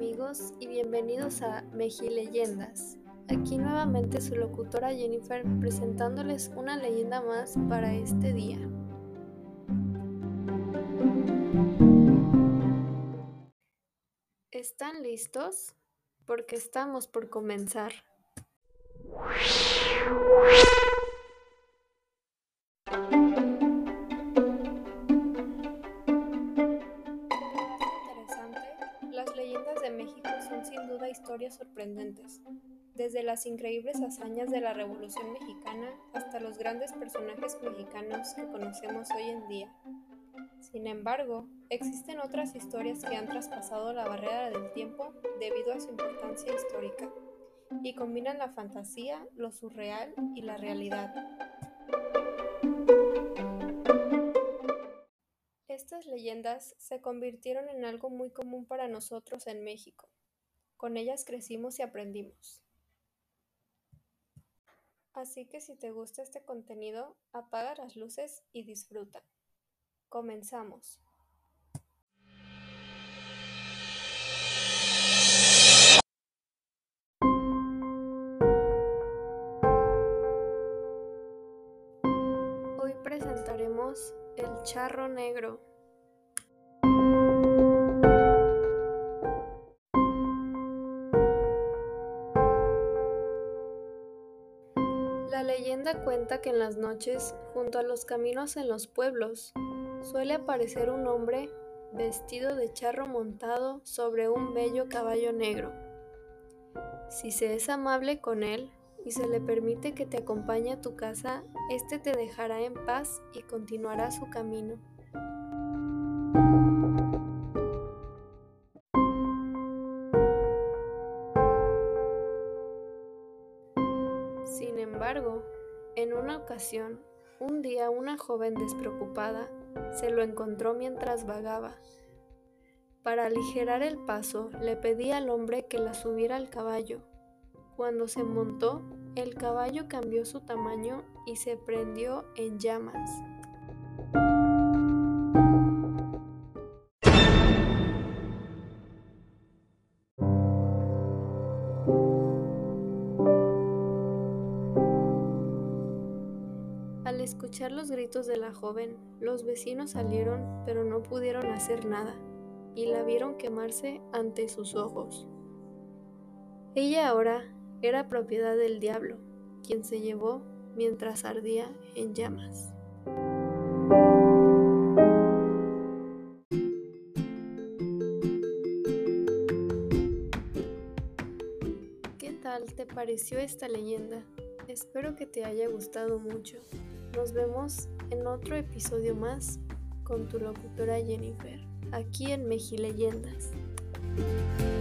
amigos y bienvenidos a Mejileyendas. Aquí nuevamente su locutora Jennifer presentándoles una leyenda más para este día. ¿Están listos? Porque estamos por comenzar. Sorprendentes, desde las increíbles hazañas de la Revolución Mexicana hasta los grandes personajes mexicanos que conocemos hoy en día. Sin embargo, existen otras historias que han traspasado la barrera del tiempo debido a su importancia histórica y combinan la fantasía, lo surreal y la realidad. Estas leyendas se convirtieron en algo muy común para nosotros en México. Con ellas crecimos y aprendimos. Así que si te gusta este contenido, apaga las luces y disfruta. Comenzamos. Hoy presentaremos El Charro Negro. La leyenda cuenta que en las noches, junto a los caminos en los pueblos, suele aparecer un hombre vestido de charro montado sobre un bello caballo negro. Si se es amable con él y se le permite que te acompañe a tu casa, éste te dejará en paz y continuará su camino. Embargo, en una ocasión, un día una joven despreocupada se lo encontró mientras vagaba. Para aligerar el paso, le pedí al hombre que la subiera al caballo. Cuando se montó, el caballo cambió su tamaño y se prendió en llamas. Al escuchar los gritos de la joven, los vecinos salieron pero no pudieron hacer nada y la vieron quemarse ante sus ojos. Ella ahora era propiedad del diablo, quien se llevó mientras ardía en llamas. ¿Qué tal te pareció esta leyenda? Espero que te haya gustado mucho. Nos vemos en otro episodio más con tu locutora Jennifer, aquí en Mejileyendas. Leyendas.